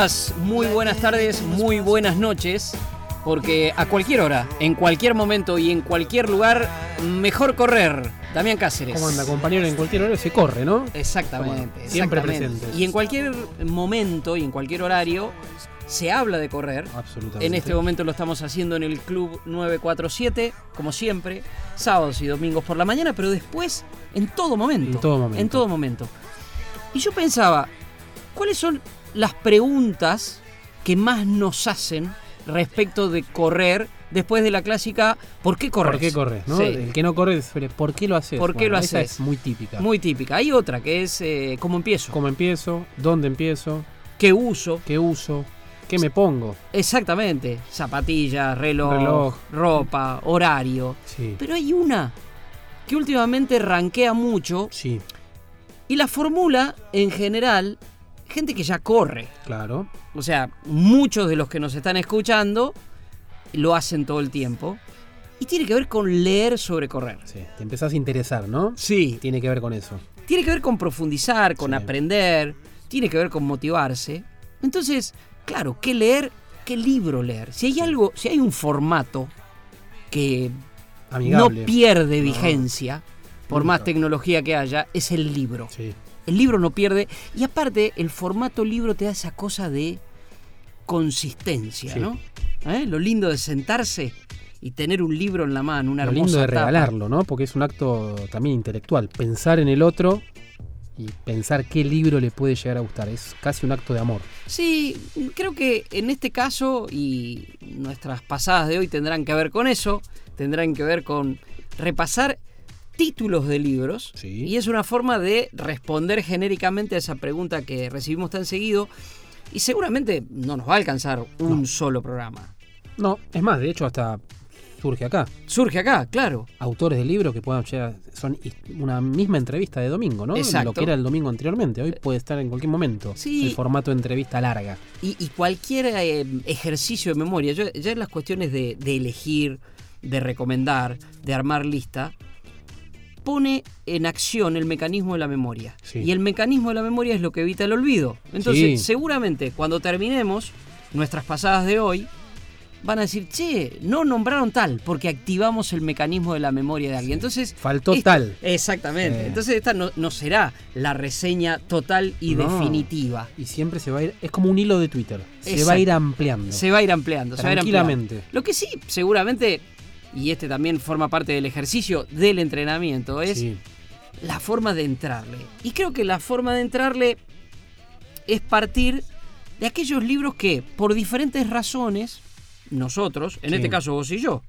Días, muy buenas tardes, muy buenas noches, porque a cualquier hora, en cualquier momento y en cualquier lugar, mejor correr. Damián Cáceres. ¿Cómo anda, compañero? En cualquier hora se corre, ¿no? Exactamente. Siempre presentes. Y en cualquier momento y en cualquier horario se habla de correr. Absolutamente. En este momento lo estamos haciendo en el Club 947, como siempre, sábados y domingos por la mañana, pero después en todo momento. En todo momento. En todo momento. Y yo pensaba, ¿cuáles son las preguntas que más nos hacen respecto de correr después de la clásica ¿por qué corres? ¿Por qué corres? ¿no? Sí. El que no corre, ¿por qué lo haces? ¿Por qué lo esa haces? es muy típica. Muy típica. Hay otra que es eh, ¿cómo empiezo? ¿Cómo empiezo? ¿Dónde empiezo? ¿Qué uso? ¿Qué uso? ¿Qué me pongo? Exactamente. Zapatillas, reloj, Reloj. ropa, horario. Sí. Pero hay una que últimamente ranquea mucho Sí, y la formula en general gente que ya corre. claro. O sea, muchos de los que nos están escuchando lo hacen todo el tiempo. Y tiene que ver con leer sobre correr. Sí. Te empezás a interesar, ¿no? Sí. Tiene que ver con eso. Tiene que ver con profundizar, con Sí. aprender, tiene que ver con motivarse. Entonces, claro, ¿qué leer? ¿Qué libro leer? Si hay algo, si hay un formato que Amigable. no pierde No. vigencia, por más tecnología que haya, es el libro. Sí. El libro no pierde. Y aparte, el formato libro te da esa cosa de consistencia, Sí. ¿no? ¿Eh? Lo lindo de sentarse y tener un libro en la mano, una Lo hermosa lindo de tapa. regalarlo, ¿no? Porque es un acto también intelectual. Pensar en el otro y pensar qué libro le puede llegar a gustar. Es casi un acto de amor. Sí, creo que en este caso, y nuestras pasadas de hoy tendrán que ver con eso, tendrán que ver con repasar títulos de libros. Sí. Y es una forma de responder genéricamente a esa pregunta que recibimos tan seguido. Y seguramente no nos va a alcanzar un solo programa. No, es más, de hecho, hasta surge acá. Surge acá, claro. autores de libros que puedan llegar, son una misma entrevista de domingo, ¿no? Exacto. Lo que era el domingo anteriormente. Hoy puede estar en cualquier momento. Sí. El formato de entrevista larga. Y, y cualquier eh, ejercicio de memoria, yo- ya en las cuestiones de, de elegir, de recomendar, de armar lista, pone en acción el mecanismo de la memoria. Sí. Y el mecanismo de la memoria es lo que evita el olvido. Entonces, Sí. seguramente cuando terminemos nuestras pasadas de hoy, van a decir, che, no nombraron tal, porque activamos el mecanismo de la memoria de alguien. Entonces, Faltó esta- tal. Exactamente. Eh. Entonces, esta no, no será la reseña total y No. definitiva. Y siempre se va a ir. Es como un hilo de Twitter. Se Exacto. va a ir ampliando. Se va a ir ampliando, se va a ir ampliando. Tranquilamente. Lo que sí, seguramente, y este también forma parte del ejercicio del entrenamiento, es Sí. la forma de entrarle. Y creo que la forma de entrarle es partir de aquellos libros que, por diferentes razones, nosotros, en Sí. este caso vos y yo,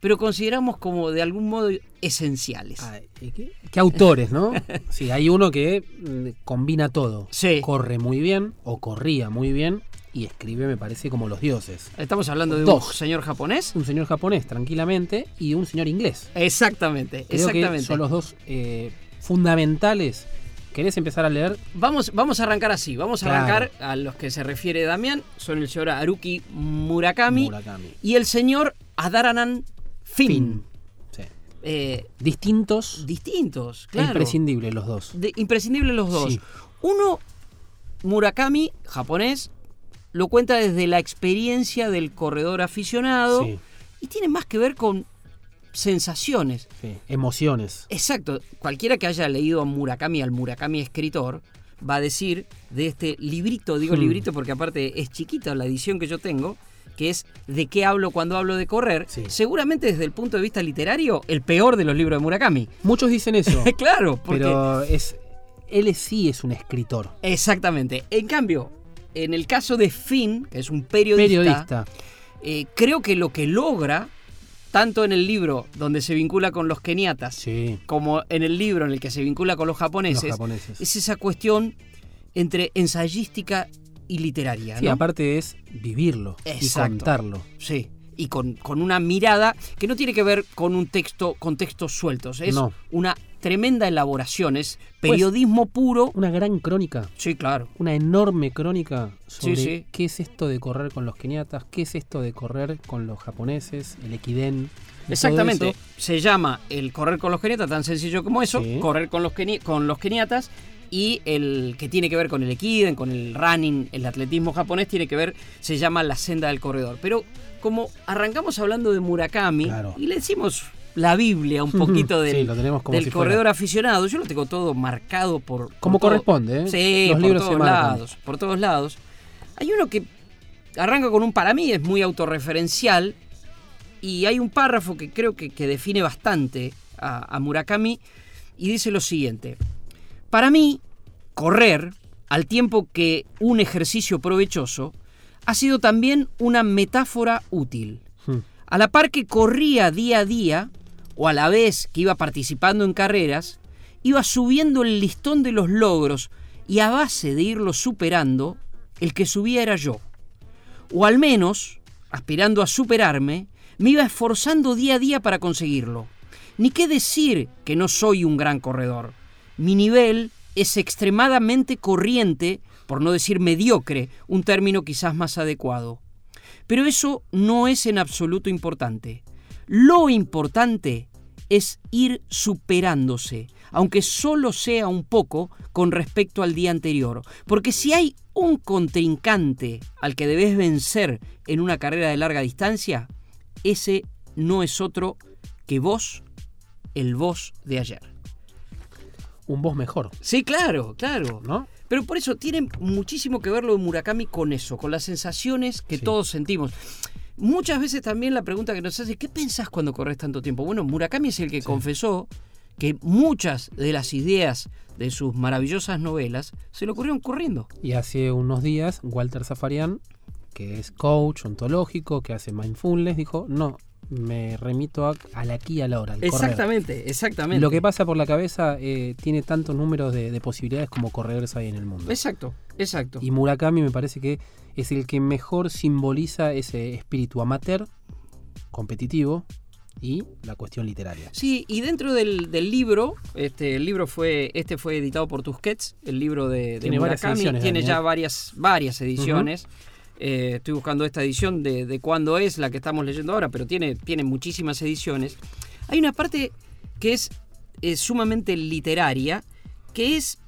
pero consideramos como de algún modo esenciales. Ay, ¿y ¿Qué, qué autores, no? Sí, hay uno que mm, combina todo. Sí. Corre muy bien, o corría muy bien, y escribe, me parece, como los dioses. Estamos hablando de un Dos. señor japonés. Un señor japonés, tranquilamente, y un señor inglés. Exactamente, Creo exactamente. que son los dos eh, fundamentales. ¿Querés empezar a leer? Vamos, vamos a arrancar así. Vamos a Claro. arrancar a los que se refiere Damián. Son el señor Haruki Murakami, Murakami. y el señor Adaranan Fin. Fin. Sí. Eh, Distintos distintos, e claro. imprescindibles los dos. De- imprescindibles los dos. Sí. Uno, Murakami, japonés, lo cuenta desde la experiencia del corredor aficionado Sí, y tiene más que ver con sensaciones. sí. Emociones. Exacto. Cualquiera que haya leído a Murakami, al Murakami escritor, va a decir de este librito, digo Hmm. librito porque aparte es chiquita la edición que yo tengo, que es de qué hablo cuando hablo de correr, Sí. seguramente desde el punto de vista literario, el peor de los libros de Murakami. Muchos dicen eso, claro, porque pero es él sí es un escritor, exactamente. En cambio, en el caso de Finn, que es un periodista, periodista. eh, creo que lo que logra, tanto en el libro donde se vincula con los keniatas, Sí, como en el libro en el que se vincula con los los japoneses, es esa cuestión entre ensayística y literaria. Sí, ¿no? aparte es vivirlo y contarlo. Sí, y con, con una mirada que no tiene que ver con un texto, con textos sueltos, es No. una tremenda elaboración, es periodismo puro. Una gran crónica, Sí, claro. una enorme crónica sobre Sí, sí. qué es esto de correr con los keniatas, qué es esto de correr con los japoneses, el equidén. Exactamente. Se llama el correr con los keniatas, tan sencillo como eso, Sí. correr con los, keni- con los keniatas. Y el que tiene que ver con el equiden, con el running, el atletismo japonés, tiene que ver, se llama la senda del corredor. Pero como arrancamos hablando de Murakami Claro. y le decimos la Biblia un poquito Sí, del, lo tenemos como del si fuera. corredor aficionado, yo lo tengo todo marcado por... por Como todo- corresponde, ¿eh? Sí, Los por todos marcan. lados, por todos lados. Hay uno que arranca con un para mí, es muy autorreferencial, y hay un párrafo que creo que, que define bastante a, a Murakami, y dice lo siguiente. Para mí, correr, al tiempo que un ejercicio provechoso, ha sido también una metáfora útil. A la par que corría día a día, o a la vez que iba participando en carreras, iba subiendo el listón de los logros y a base de irlos superando, el que subía era yo. O al menos, aspirando a superarme, me iba esforzando día a día para conseguirlo. Ni qué decir que no soy un gran corredor. Mi nivel es extremadamente corriente, por no decir mediocre, un término quizás más adecuado. Pero eso no es en absoluto importante. Lo importante es ir superándose, aunque solo sea un poco con respecto al día anterior. Porque si hay un contrincante al que debes vencer en una carrera de larga distancia, ese no es otro que vos, el vos de ayer. Un voz mejor, Sí, claro, claro. ¿no? Pero por eso tiene muchísimo que ver lo de Murakami con eso, con las sensaciones que Sí. todos sentimos. Muchas veces también la pregunta que nos hace, ¿qué pensás cuando corres tanto tiempo? Bueno, Murakami es el que confesó que muchas de las ideas de sus maravillosas novelas se le ocurrieron corriendo. Y hace unos días, Walter Zafarian, que es coach ontológico, que hace mindfulness, dijo, no, me remito a- al aquí y a la hora. Exactamente, exactamente. Lo que pasa por la cabeza eh, tiene tantos números de, de posibilidades como corredores hay en el mundo. Exacto, exacto. Y Murakami me parece que es el que mejor simboliza ese espíritu amateur, competitivo y la cuestión literaria. Sí, y dentro del, del libro, este el libro fue, este fue editado por Tusquets, el libro de, de Tiene varias Murakami, ediciones, tiene ya ¿eh? varias, varias ediciones. Eh, estoy buscando esta edición de, de cuándo es la que estamos leyendo ahora, pero tiene, tiene muchísimas ediciones. Hay una parte que es, sumamente literaria, que es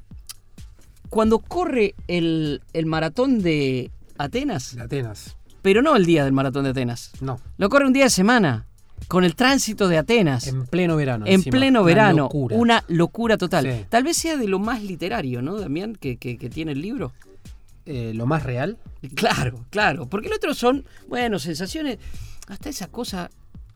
cuando corre el, el maratón de Atenas, De Atenas. pero no el día del maratón de Atenas. No, Lo corre un día de semana, con el tránsito de Atenas. en pleno verano. En encima. pleno Una verano, locura. una locura total. Sí. Tal vez sea de lo más literario, ¿no, Damián, que, que- que tiene el libro? Eh, lo más real. Claro, claro, porque el otro son, bueno, sensaciones, hasta esa cosa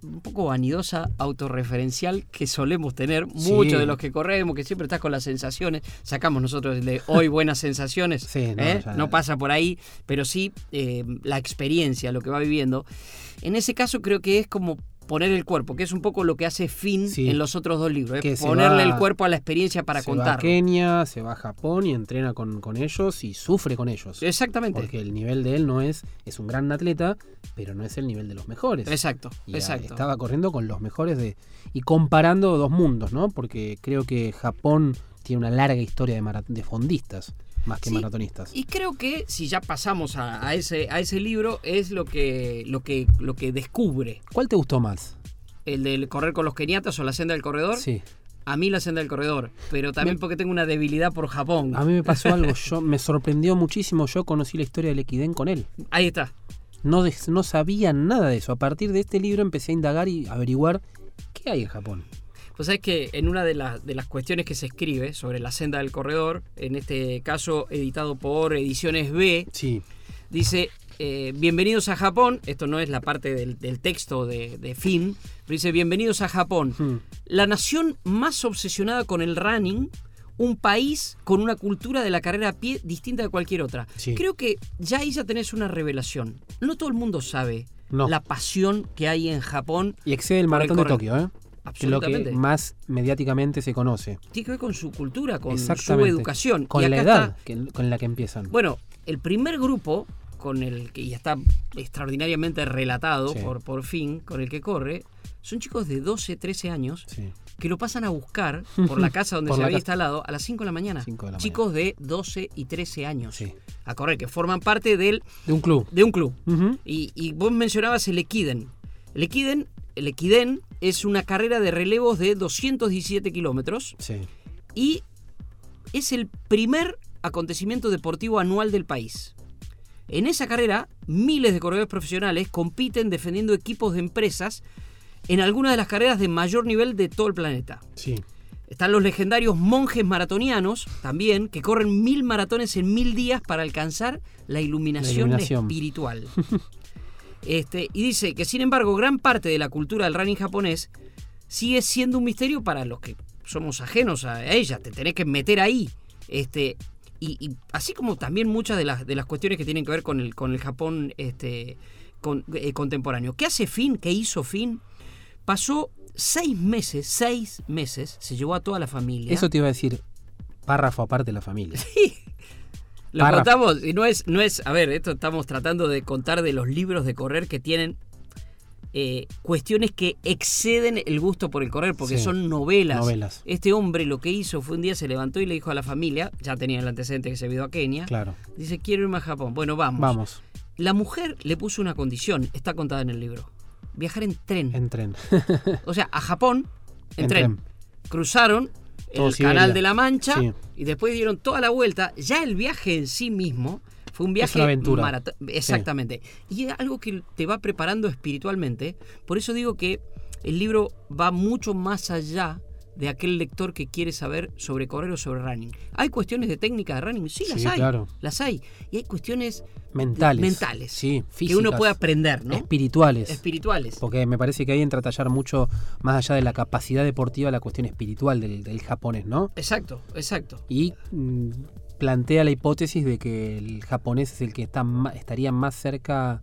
un poco vanidosa, autorreferencial que solemos tener Sí. muchos de los que corremos, que siempre estás con las sensaciones. Sacamos nosotros de hoy buenas sensaciones, Sí, no, ¿eh? ya- no pasa por ahí, pero sí eh, la experiencia, lo que va viviendo. En ese caso creo que es como poner el cuerpo, que es un poco lo que hace Finn Sí. en los otros dos libros, Que es se ponerle va- el cuerpo a la experiencia para se va a. Kenia, se va a Japón y entrena con, con ellos y sufre con ellos. Exactamente. Porque el nivel de él no es, es un gran atleta, pero no es el nivel de los mejores. Exacto, Y, exacto. Estaba corriendo con los mejores de. Y comparando dos mundos, ¿no? Porque creo que Japón tiene una larga historia de, de fondistas, más que Sí, maratonistas. Y creo que si ya pasamos a, a ese, a ese libro, es lo que, lo, que, lo que descubre. ¿Cuál te gustó más? El del correr con los keniatas o la senda del corredor. Sí. A mí la senda del corredor. Pero también porque tengo una debilidad por Japón. A mí me pasó algo, yo me sorprendió muchísimo. Yo conocí la historia del Equidén con él. Ahí está. No, des- no sabía nada de eso. A partir de este libro empecé a indagar y averiguar qué hay en Japón. Pues es que en una de, las de las cuestiones que se escribe sobre la senda del corredor, en este caso editado por Ediciones B, Sí, Dice, eh, bienvenidos a Japón. Esto no es la parte del, del texto de, de Finn, pero dice, bienvenidos a Japón. Hmm. La nación más obsesionada con el running, un país con una cultura de la carrera a pie distinta de cualquier otra. Sí. Creo que ya ahí ya tenés una revelación. No todo el mundo sabe No. la pasión que hay en Japón. Y excede el maratón de. Tokio, ¿eh? Que lo que más mediáticamente se conoce. Tiene que ver con su cultura, con su educación. Con Y la edad está- que- con la que empiezan. Bueno, el primer grupo con el que y está extraordinariamente relatado Sí. por, por fin, con el que corre, son chicos de 12, 13 años Sí. que lo pasan a buscar por la casa donde se había instalado a las 5 de la mañana. De la chicos de 12 y 13 años Sí. a correr, que forman parte del, De un club. de un club. Y, y vos mencionabas el Equiden. El Equiden, el Equiden es una carrera de relevos de 217 kilómetros Sí. y es el primer acontecimiento deportivo anual del país. En esa carrera, miles de corredores profesionales compiten defendiendo equipos de empresas en algunas de las carreras de mayor nivel de todo el planeta. Sí. Están los legendarios monjes maratonianos también, que corren mil maratones en mil días para alcanzar la iluminación, La iluminación. espiritual. Este, y dice que, sin embargo, gran parte de la cultura del running japonés sigue siendo un misterio para los que somos ajenos a ella. Te tenés que meter ahí. Este, y, y así como también muchas de las, de las cuestiones que tienen que ver con el, con el Japón este, con- eh, contemporáneo. ¿Qué hace Finn? ¿Qué hizo Finn? Pasó seis meses, seis meses, se llevó a toda la familia. Eso te iba a decir, párrafo aparte de la familia. Lo contamos y no es, no es, a ver, esto estamos tratando de contar de los libros de correr que tienen eh, cuestiones que exceden el gusto por el correr, porque Sí, son novelas. novelas. Este hombre lo que hizo fue un día se levantó y le dijo a la familia, ya tenía el antecedente que se había ido a Kenia, Claro. dice, quiero irme a Japón. Bueno, vamos. Vamos, La mujer le puso una condición, está contada en el libro, viajar en tren. en tren. O sea, a Japón en, En tren. tren. Cruzaron el canal de la Mancha Sí. y después dieron toda la vuelta. Ya el viaje en sí mismo fue un viaje una aventura. marato- Exactamente. Y es algo que te va preparando espiritualmente. Por eso digo que el libro va mucho más allá de aquel lector que quiere saber sobre correr o sobre running. ¿Hay cuestiones de técnica de running? Sí, las Sí, hay. claro. Las hay. Y hay cuestiones Mentales. mentales Sí, que uno puede aprender, ¿no? Espirituales. Espirituales. Porque me parece que ahí entra a tallar mucho más allá de la capacidad deportiva, la cuestión espiritual del, del japonés, ¿no? Exacto, exacto. Y mm, plantea la hipótesis de que el japonés es el que está estaría más cerca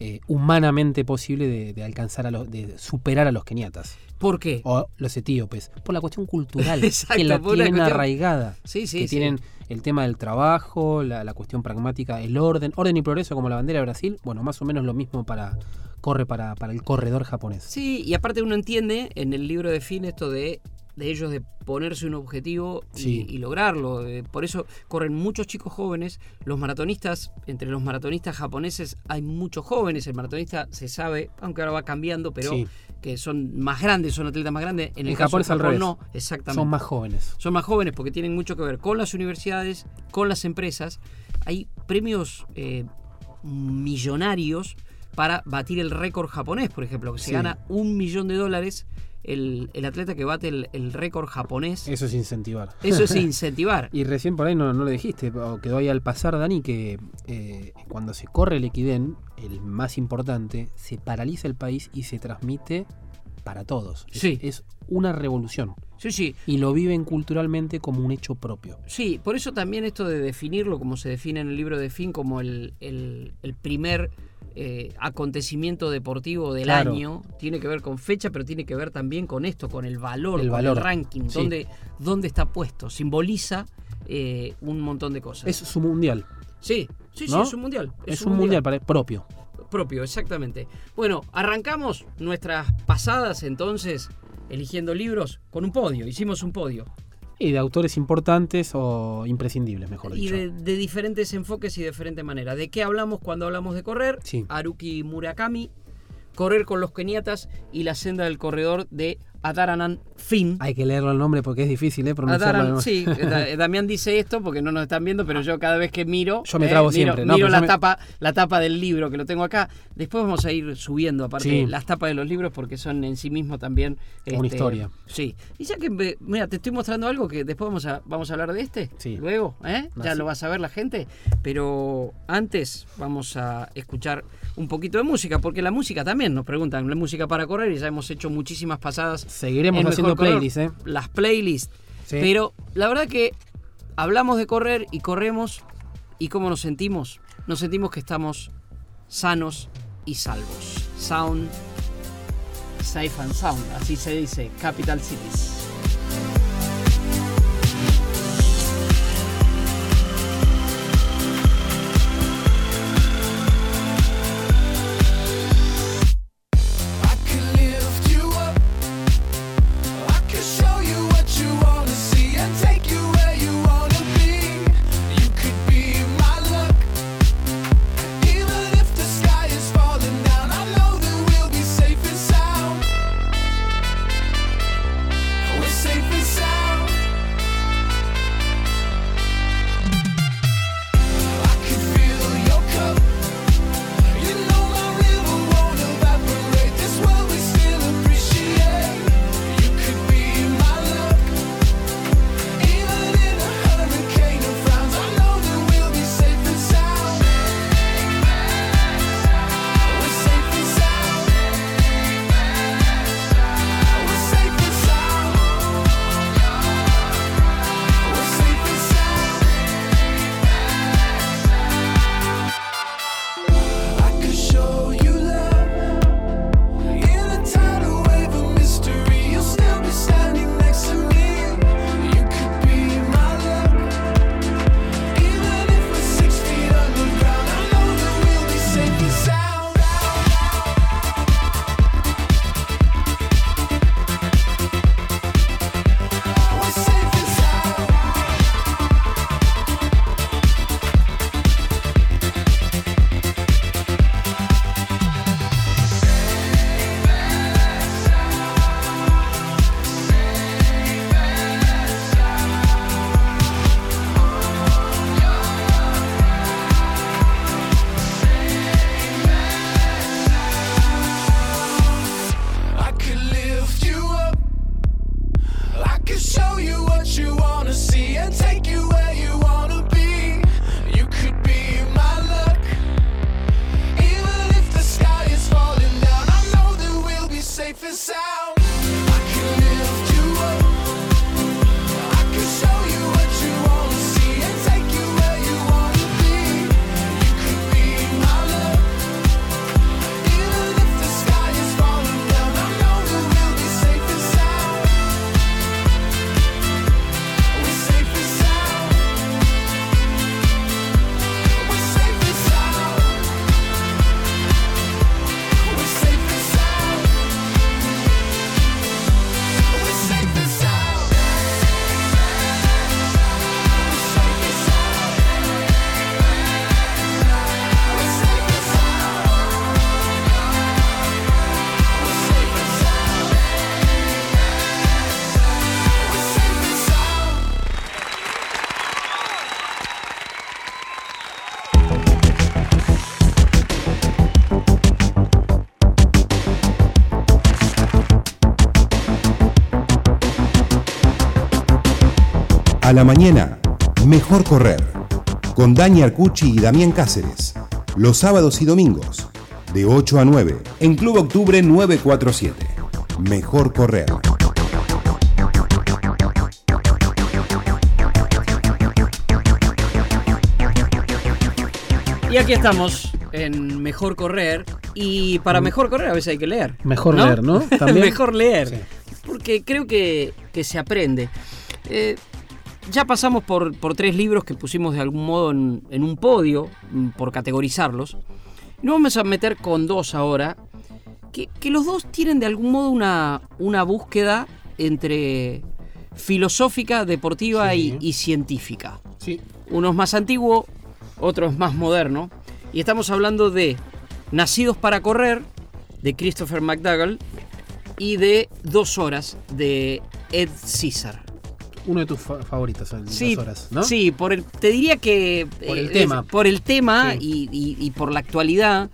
eh, humanamente posible de, de alcanzar a los, de superar a los keniatas ¿Por qué? o los etíopes por la cuestión cultural Exacto, que la tienen arraigada Sí, sí, que sí. tienen el tema del trabajo la, la cuestión pragmática el orden orden y progreso como la bandera de Brasil bueno más o menos lo mismo para corre para, para el corredor japonés Sí, y aparte uno entiende en el libro de Finn esto de, de ellos de ponerse un objetivo y, Sí. y lograrlo. Eh, Por eso corren muchos chicos jóvenes. Los maratonistas, entre los maratonistas japoneses hay muchos jóvenes. El maratonista se sabe, aunque ahora va cambiando, pero Sí. que son más grandes, son atletas más grandes. En el caso Japón es al Japón revés. no, exactamente. son más jóvenes Son más jóvenes porque tienen mucho que ver con las universidades, con las empresas. Hay premios eh, millonarios para batir el récord japonés, por ejemplo, que se Sí. gana un millón de dólares el, el atleta que bate el, el récord japonés. eso es incentivar Eso es incentivar. Y recién por ahí no, no lo dijiste, quedó ahí al pasar, Dani, que eh, cuando se corre el Equidén, el más importante, se paraliza el país y se transmite para todos. Es, Sí. es una revolución. Sí, sí. Y lo viven culturalmente como un hecho propio. Sí, por eso también esto de definirlo, como se define en el libro de Finn, como el- el primer eh, acontecimiento deportivo del Claro. año, tiene que ver con fecha, pero tiene que ver también con esto, con el valor, El con valor, el ranking, sí. dónde, dónde está puesto. Simboliza eh, un montón de cosas. Es su mundial. sí, sí, sí, ¿no? es un mundial. Es, un mundial, para- propio. propio, exactamente. Bueno, arrancamos nuestras pasadas entonces eligiendo libros con un podio. Hicimos un podio. Y de autores importantes o imprescindibles, mejor Y dicho. de, de diferentes enfoques y de diferente manera. ¿De qué hablamos cuando hablamos de correr? Sí. Haruki Murakami, correr con los keniatas y la senda del corredor de Adaranan Fin. Hay que leerlo el nombre porque es difícil, ¿eh? Pronunciarlo. Sí, Da- Damián dice esto porque no nos están viendo, pero yo cada vez que miro, Yo me eh, miro, siempre, no, miro la me- tapa, la tapa del libro que lo tengo acá. Después vamos a ir subiendo aparte Sí. las tapas de los libros porque son en sí mismos también este, Una historia. Sí. Y ya que mira, te estoy mostrando algo que después vamos a vamos a hablar de este. Sí. Luego, ¿eh? Ya Así. lo vas a ver la gente, pero antes vamos a escuchar un poquito de música porque la música también nos preguntan, la música para correr y ya hemos hecho muchísimas pasadas Seguiremos en haciendo playlists, ¿eh? Las playlists. Sí. Pero la verdad que hablamos de correr y corremos y cómo nos sentimos. Nos sentimos que estamos sanos y salvos. Sound, safe and sound, así se dice, Capital Cities. A la mañana, mejor correr. Con Dani Arcucci y Damián Cáceres. Los sábados y domingos, de 8 a 9, en Club Octubre 947. Mejor correr. Y aquí estamos en Mejor Correr. Y para Mejor Correr a veces hay que leer. Mejor leer, ¿no? También. Mejor leer. Sí. Porque creo que, que se aprende. Eh, ya pasamos por, por tres libros que pusimos de algún modo en, en un podio, mm, por categorizarlos. Nos vamos a meter con dos ahora, que, que los dos tienen de algún modo una, una búsqueda entre filosófica, deportiva Sí. y, y científica. Sí. Uno es más antiguo, otro es más moderno. Y estamos hablando de Nacidos para Correr, de Christopher McDougall, y de Dos Horas de Ed César. Uno de tus fa- favoritos en Sí, dos horas, ¿no? sí, por el, te diría que Por el eh, tema. es- por el tema Sí. y, y- y por la actualidad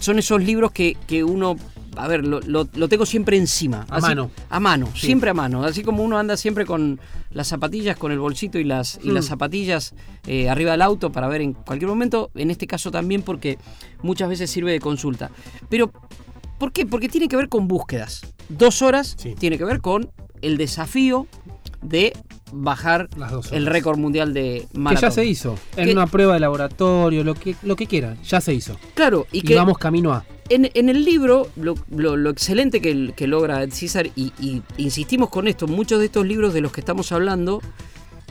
son esos libros que, que uno, a ver, lo, lo- lo tengo siempre encima. A mano. A mano, Sí. siempre a mano. Así como uno anda siempre con las zapatillas, con el bolsito y las, y las Mm. zapatillas eh, arriba del auto para ver en cualquier momento. En este caso también porque muchas veces sirve de consulta. Pero, ¿por qué? Porque tiene que ver con búsquedas. Dos horas tiene que ver con el desafío de bajar el récord mundial de Que maratón. ya se hizo. En Que- una prueba de laboratorio, lo que, lo que quieran, ya se hizo. Claro, y Y, que vamos camino a. en, en el libro, lo, lo- lo excelente que, que logra Ed César, y, y insistimos con esto, muchos de estos libros de los que estamos hablando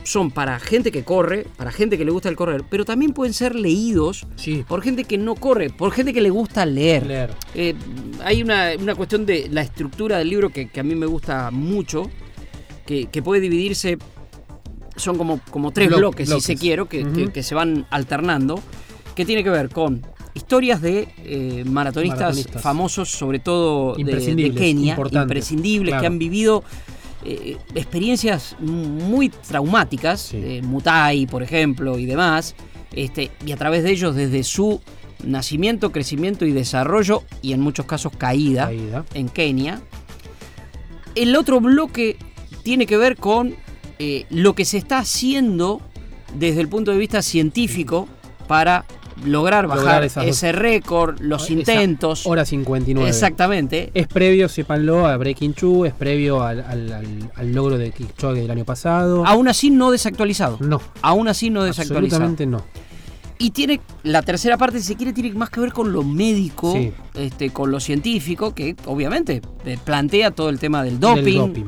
son para gente que corre, para gente que le gusta el correr, pero también pueden ser leídos Sí. por gente que no corre, por gente que le gusta leer. Leer. Eh, hay una, una cuestión de la estructura del libro que, que a mí me gusta mucho, que, que puede dividirse, son como, como tres Blo- bloques, bloques. si se quiere, que, que- se van alternando, que tiene que ver con historias de eh, maratonistas, Maratonistas. famosos, sobre todo de- Kenia, imprescindibles, que han vivido eh, experiencias muy traumáticas, Sí. eh, Mutai, por ejemplo, y demás, este, y a través de ellos, desde su nacimiento, crecimiento y desarrollo, y en muchos casos caída, Caída. en Kenia. El otro bloque tiene que ver con eh, lo que se está haciendo desde el punto de vista científico para lograr bajar Lograr esas dos- ese récord, los intentos. Hora 59. Exactamente. Es previo, sépanlo, a Breaking Two, es previo al, al- al- al logro de Kipchoge del año pasado. Aún así no desactualizado. no, Aún así no desactualizado. absolutamente no. Y tiene la tercera parte, si se quiere, tiene más que ver con lo médico, Sí. este, con lo científico, que obviamente eh, plantea todo el tema del doping. Del doping.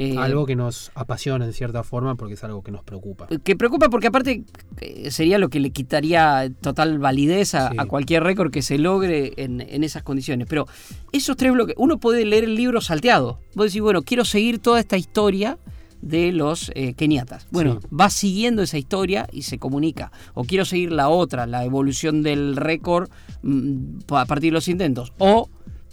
Eh, algo que nos apasiona en cierta forma porque es algo que nos preocupa. que preocupa porque aparte eh, sería lo que le quitaría total validez a, Sí. a cualquier récord que se logre en, en esas condiciones. Pero esos tres bloques, uno puede leer el libro salteado. Vos decís, bueno, quiero seguir toda esta historia de los eh, keniatas. Bueno, Sí. va siguiendo esa historia y se comunica. O quiero seguir la otra, la evolución del récord mm, a partir de los intentos. O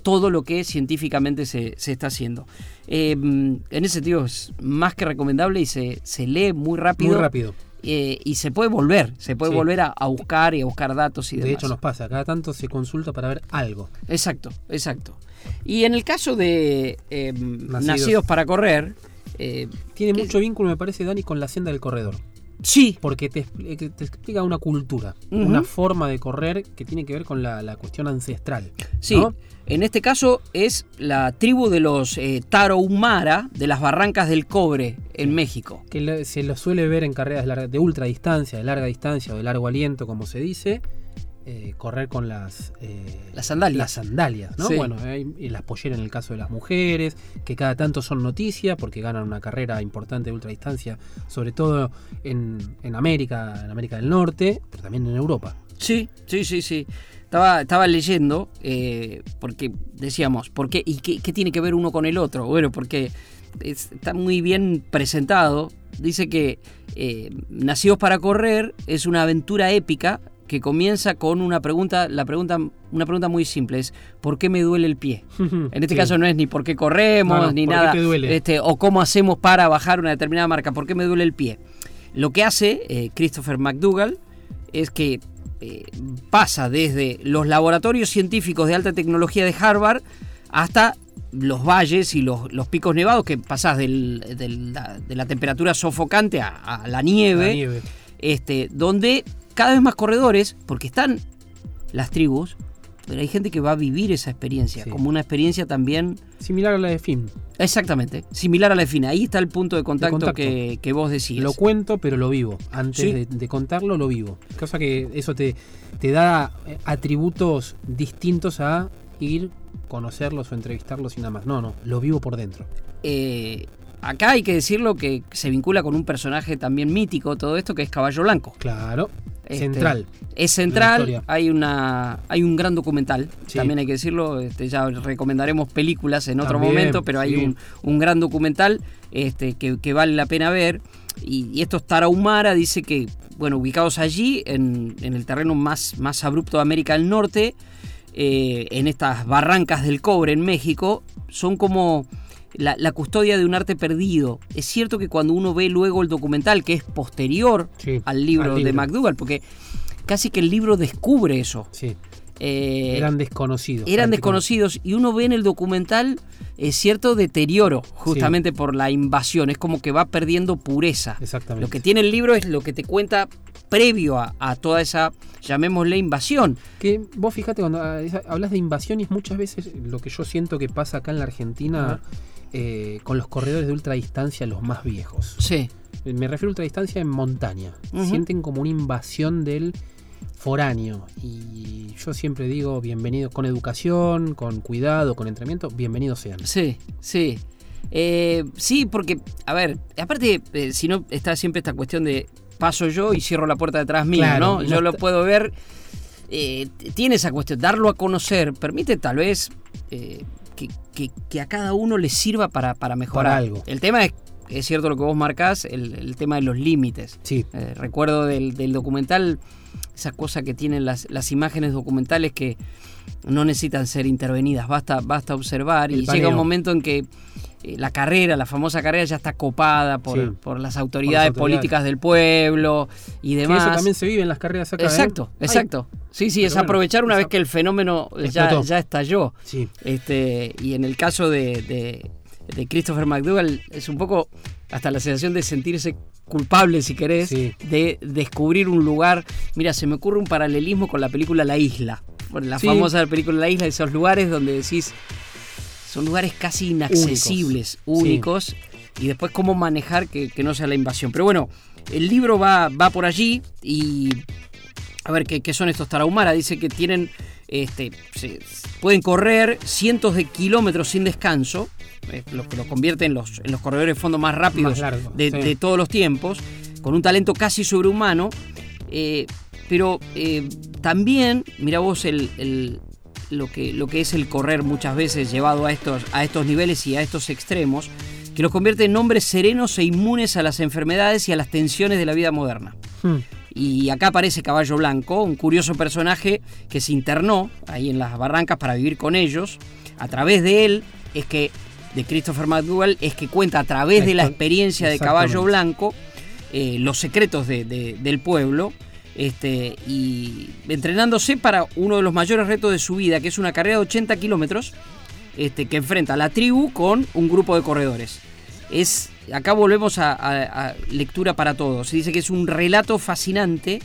todo lo que científicamente se, se está haciendo. Eh, mm, en ese sentido es más que recomendable y se, se lee muy rápido. Muy rápido. Eh, y se puede volver, se puede Sí. volver a, a buscar y a buscar datos y De hecho nos pasa, cada tanto se consulta para ver algo. Exacto, exacto. Y en el caso de eh, nacidos. Nacidos. para correr, eh, Tiene mucho vínculo, me parece, Dani, con la senda del corredor. Sí, Porque te, que te explica una cultura, una forma de correr que tiene que ver con la, la cuestión ancestral. sí. ¿no? En este caso es la tribu de los eh, Tarahumara de las Barrancas del Cobre en México. Que se lo suele ver en carreras de, larga- de ultra distancia, de larga distancia o de largo aliento, como se dice. Eh, correr con las, eh, Las sandalias. las sandalias, ¿no? Sí. Bueno, hay- y las polleras en el caso de las mujeres, que cada tanto son noticia porque ganan una carrera importante de ultradistancia, sobre todo en, en América, en América del Norte, pero también en Europa. Sí, sí, sí, sí. Estaba, estaba leyendo, eh, porque decíamos, ¿por qué? ¿Y qué, qué tiene que ver uno con el otro? Bueno, porque es- está muy bien presentado. Dice que Nacidos para Correr es una aventura épica que comienza con una pregunta, la pregunta, una pregunta muy simple, es ¿por qué me duele el pie? En este Sí. caso no es ni por qué corremos, No, no, ni ¿por qué nada, te duele? Este, o cómo hacemos para bajar una determinada marca, ¿por qué me duele el pie? Lo que hace eh, Christopher McDougall es que eh, pasa desde los laboratorios científicos de alta tecnología de Harvard hasta los valles y los, los picos nevados, que pasás del- del- la- de la temperatura sofocante a, a la nieve, La nieve. Este, donde cada vez más corredores, porque están las tribus, pero hay gente que va a vivir esa experiencia, Sí. como una experiencia también Similar a la de Finn. Exactamente, similar a la FINA. Ahí está el punto de contacto, contacto. Que, que vos decías. Lo cuento, pero lo vivo. Antes Sí. de, de contarlo, lo vivo. Cosa que eso te, te da eh, atributos distintos a ir, conocerlos o entrevistarlos y nada más. No, no, lo vivo por dentro. Eh, acá hay que decirlo que se vincula con un personaje también mítico, todo esto, que es Caballo Blanco. Claro. Este, Central. Es central, hay una hay un gran documental, Sí. también hay que decirlo, este, ya recomendaremos películas en otro También, momento, pero hay sí. un, un gran documental este, que, que vale la pena ver. Y, y estos Tarahumara dice que, bueno, ubicados allí, en, en el terreno más, más abrupto de América del Norte, eh, en estas barrancas del cobre en México, son como la, la custodia de un arte perdido. Es cierto que cuando uno ve luego el documental, que es posterior Sí, al, libro al de. McDougall, porque casi que el libro descubre eso. Sí. Eh, Eran desconocidos. eran desconocidos y uno ve en el documental eh, cierto deterioro justamente por la invasión. Es como que va perdiendo pureza. Exactamente. Lo que tiene el libro es lo que te cuenta previo a, a toda esa, llamémosle, invasión. Que vos fíjate, cuando ah, hablas de invasiones, muchas veces lo que yo siento que pasa acá en la Argentina eh, con los corredores de ultradistancia, los más viejos. Sí, Eh, Me refiero a ultradistancia en montaña. Sienten como una invasión del foráneo. Y yo siempre digo, bienvenidos con educación, con cuidado, con entrenamiento, bienvenidos sean. sí, sí. Eh, sí, porque, a ver, aparte, eh, si no, está siempre esta cuestión de paso yo y cierro la puerta detrás mío, Claro, ¿no? Yo lo puedo ver. eh, tiene esa cuestión, darlo a conocer, permite tal vez que, que- que a cada uno le sirva para, para mejorar. Para algo. El tema es, es cierto lo que vos marcás, el, el tema de los límites. Sí, Eh, recuerdo del, del documental, esa cosa que tienen las, las imágenes documentales que no necesitan ser intervenidas, basta, basta observar El y llega un momento en que eh, la carrera, la famosa carrera ya está copada por, Sí. por las autoridades autoridades. políticas del pueblo y demás. eso también se vive en las carreras acá. ¿eh? exacto, Ay, exacto. Sí, sí, Pero es bueno, aprovechar una vez que el fenómeno ya, ya estalló. sí, Este, y en el caso de, de- de Christopher McDougall es un poco hasta la sensación de sentirse culpable, si querés, Sí. de descubrir un lugar. Mira, se me ocurre un paralelismo con la película La Isla. Bueno, la Sí. famosa película La Isla, esos lugares donde decís, son lugares casi inaccesibles, únicos, y después cómo manejar que, que no sea la invasión. Pero bueno, el libro va, va por allí y a ver qué, qué son estos Tarahumara. Dice que tienen, este, se- pueden correr cientos de kilómetros sin descanso, eh, lo que los convierte en los, en los corredores de fondo más rápidos Más de, sí. de todos los tiempos, con un talento casi sobrehumano. eh, pero eh, también, mira vos el, el- lo, que, lo que es el correr muchas veces llevado a estos, a estos niveles y a estos extremos, que los convierte en hombres serenos e inmunes a las enfermedades y a las tensiones de la vida moderna. Hmm. Y acá aparece Caballo Blanco, un curioso personaje que se internó ahí en las barrancas para vivir con ellos. A través de él es que, de Christopher McDougall, es que cuenta a través de la experiencia de Caballo. Blanco eh, los secretos de- de- del pueblo. Este, y entrenándose para uno de los mayores retos de su vida, que es una carrera de 80 kilómetros, este, que enfrenta a la tribu con un grupo de corredores. Es, acá volvemos a, a- a lectura para todos. Se dice que es un relato fascinante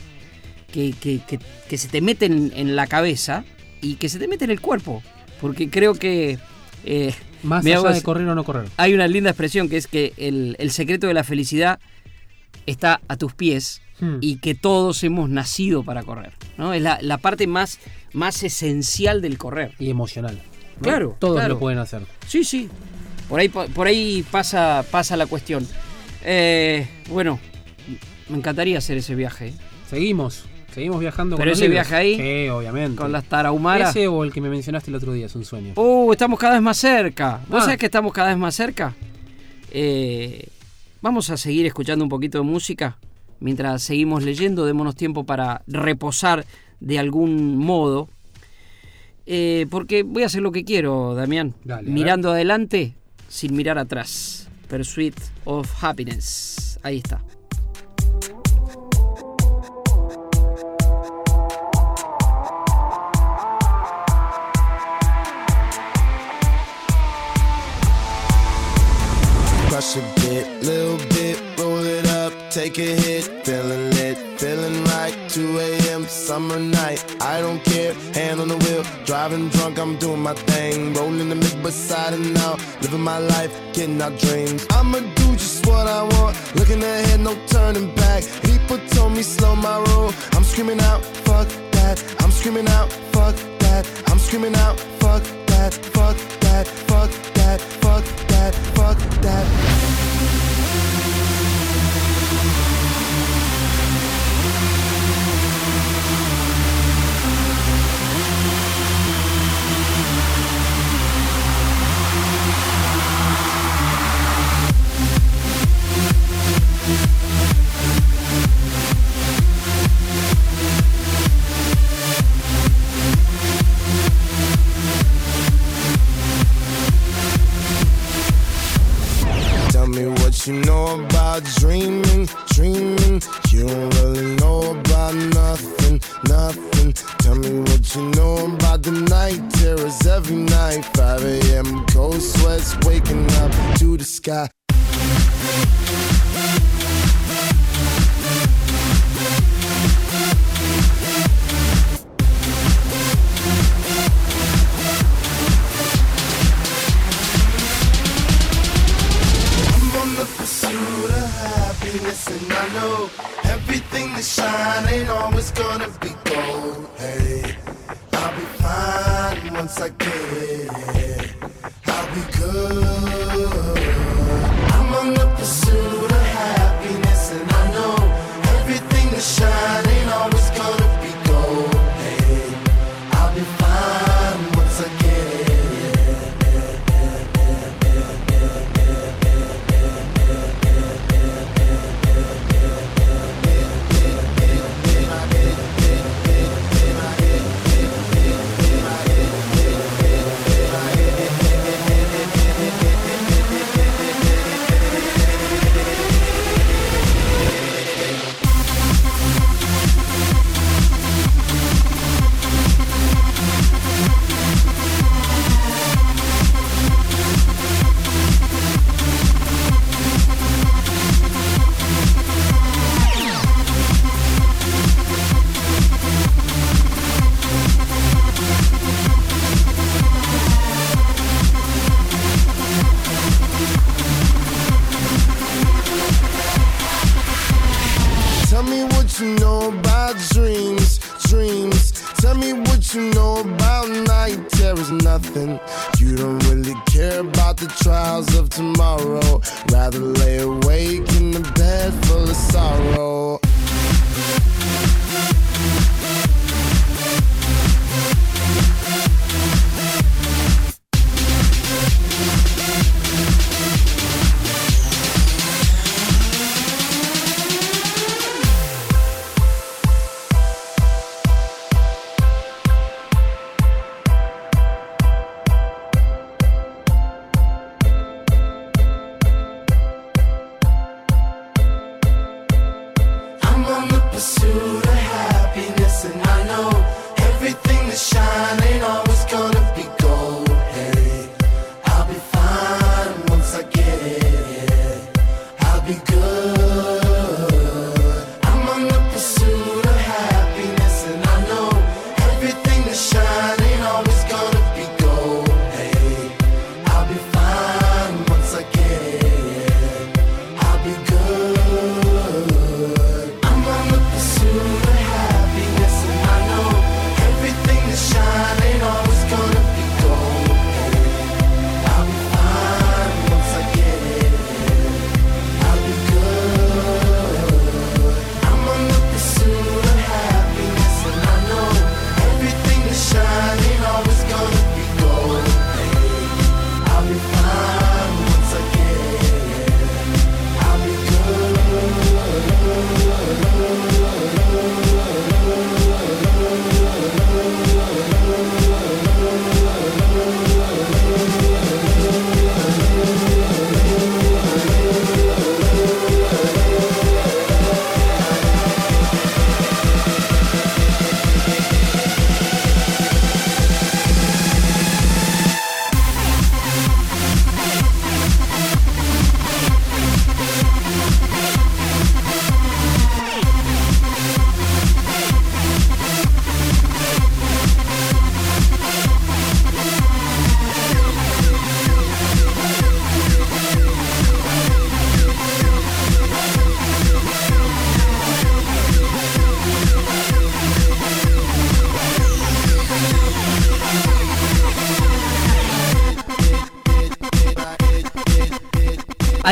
que, que- que- que se te mete en, en la cabeza y que se te mete en el cuerpo. Porque creo que eh, Más allá de correr o no correr. hay una linda expresión que es que el, el secreto de la felicidad está a tus pies Hmm. y que todos hemos nacido para correr. ¿no? Es la, la parte más, más esencial del correr. Y emocional. ¿no? Claro, Todos claro. lo pueden hacer. Sí, sí. Por ahí, por ahí pasa, pasa la cuestión. Eh, bueno, me encantaría hacer ese viaje. ¿eh? Seguimos. Seguimos viajando Pero con ese viaje ahí, Sí, obviamente. Con las tarahumaras. Ese o el que me mencionaste el otro día es un sueño. Uh, estamos cada vez más cerca. ¿Vos Ah. sabés que estamos cada vez más cerca? Eh, vamos a seguir escuchando un poquito de música mientras seguimos leyendo. Démonos tiempo para reposar de algún modo. Eh, porque voy a hacer lo que quiero, Damián. Dale, Mirando adelante sin mirar atrás. Pursuit of Happiness. Ahí está. Crush a bit, little bit, roll it up, take a hit, summer night, I don't care, hand on the wheel, driving drunk, I'm doing my thing, rolling the mid beside and out, living my life, getting our dreams. I'ma do just what I want, looking ahead, no turning back. People told me slow my roll, I'm screaming out, fuck that, I'm screaming out, fuck that, I'm screaming out, fuck that, fuck that, fuck that, fuck that, fuck that.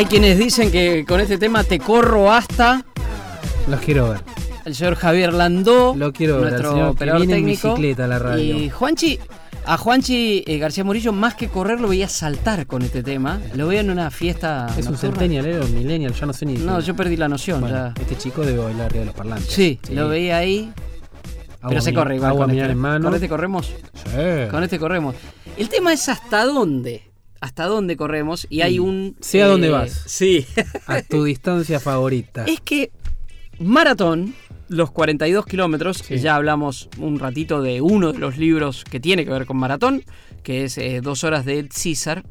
Hay quienes dicen que con este tema te corro hasta. Los quiero ver. El señor Javier Landó, Lo quiero ver, viene en bicicleta a la radio. Y Juanchi, a Juanchi eh, García Murillo, más que correr, lo veía saltar con este tema. Lo veía en una fiesta. Es un centennial, era un millennial, ya no sé ni. No, yo perdí la noción ya. Este chico debe bailar arriba de los parlantes. Sí, lo veía ahí. Pero se corre igual. Agua con este. en mano. Con este corremos. Con este corremos. El tema es hasta dónde hasta dónde corremos y hay un... sé a dónde vas. Sí. A tu distancia favorita. es que maratón, los 42 kilómetros, Sí. ya hablamos un ratito de uno de los libros que tiene que ver con maratón, que es eh, Dos horas de Ed César,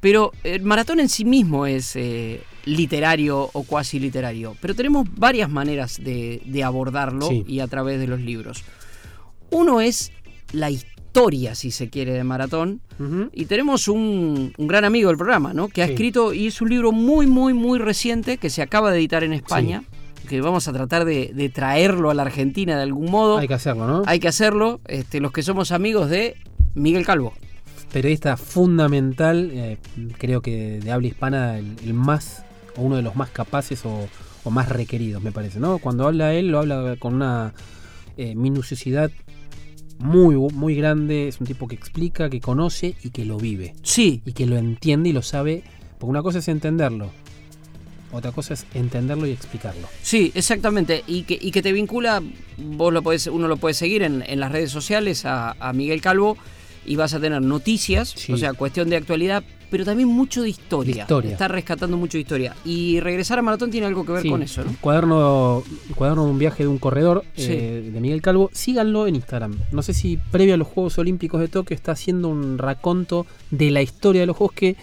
pero el maratón en sí mismo es eh, literario o cuasi literario, pero tenemos varias maneras de, de abordarlo Sí. y a través de los libros. Uno es la historia, si se quiere, de maratón, y tenemos un, un gran amigo del programa, ¿no? Que ha Sí. escrito y es un libro muy, muy, muy reciente que se acaba de editar en España. Que vamos a tratar de, de traerlo a la Argentina de algún modo. Hay que hacerlo, ¿no? Hay que hacerlo. Este, los que somos amigos de Miguel Calvo. Periodista fundamental, eh, creo que de habla hispana, el, el más, o uno de los más capaces o, o más requeridos, me parece, ¿no? Cuando habla él, lo habla con una eh, minuciosidad muy, muy grande. Es un tipo que explica, que conoce y que lo vive. Sí, y que lo entiende y lo sabe. Porque una cosa es entenderlo, otra cosa es entenderlo y explicarlo. sí, exactamente. Y que, y que te vincula, vos lo podés, uno lo puede seguir en, en las redes sociales a, a Miguel Calvo y vas a tener noticias, Sí. o sea, cuestión de actualidad, pero también mucho de historia. De historia. Está rescatando mucho de historia. Y regresar a Maratón tiene algo que ver Sí, con eso, ¿no? Cuaderno, cuaderno de un viaje de un corredor Sí. eh, de Miguel Calvo. Síganlo en Instagram. No sé si previo a los Juegos Olímpicos de Tokio está haciendo un raconto de la historia de los Juegos que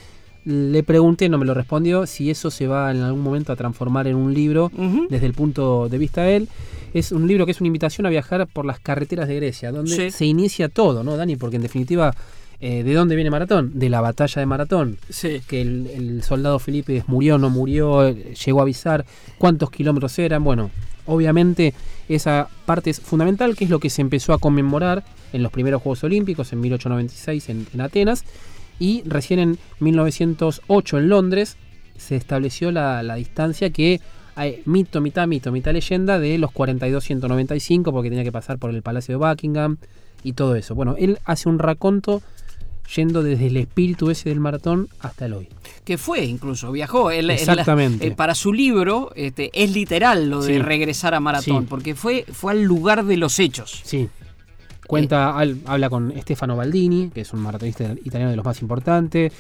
le pregunté, no me lo respondió, si eso se va en algún momento a transformar en un libro desde el punto de vista de él. Es un libro que es una invitación a viajar por las carreteras de Grecia, donde Sí. se inicia todo, ¿no, Dani? Porque en definitiva, eh, ¿de dónde viene Maratón? De la batalla de Maratón Sí. que el, el soldado Felipe murió, no murió, llegó a avisar cuántos kilómetros eran. Bueno, obviamente esa parte es fundamental, que es lo que se empezó a conmemorar en los primeros Juegos Olímpicos en 1896 en, en Atenas y recién en 1908 en Londres se estableció la, la distancia que hay mito, mitad mito, mitad leyenda de los 42-195 porque tenía que pasar por el Palacio de Buckingham y todo eso. Bueno, él hace un raconto yendo desde el espíritu ese del maratón hasta el hoy. Que fue incluso, viajó. Él- Exactamente. eh, para su libro este, es literal lo de Sí. regresar a Maratón, Sí. porque fue, fue al lugar de los hechos. Sí. Cuenta, al- habla con Stefano Baldini, que es un maratonista italiano de los más importantes,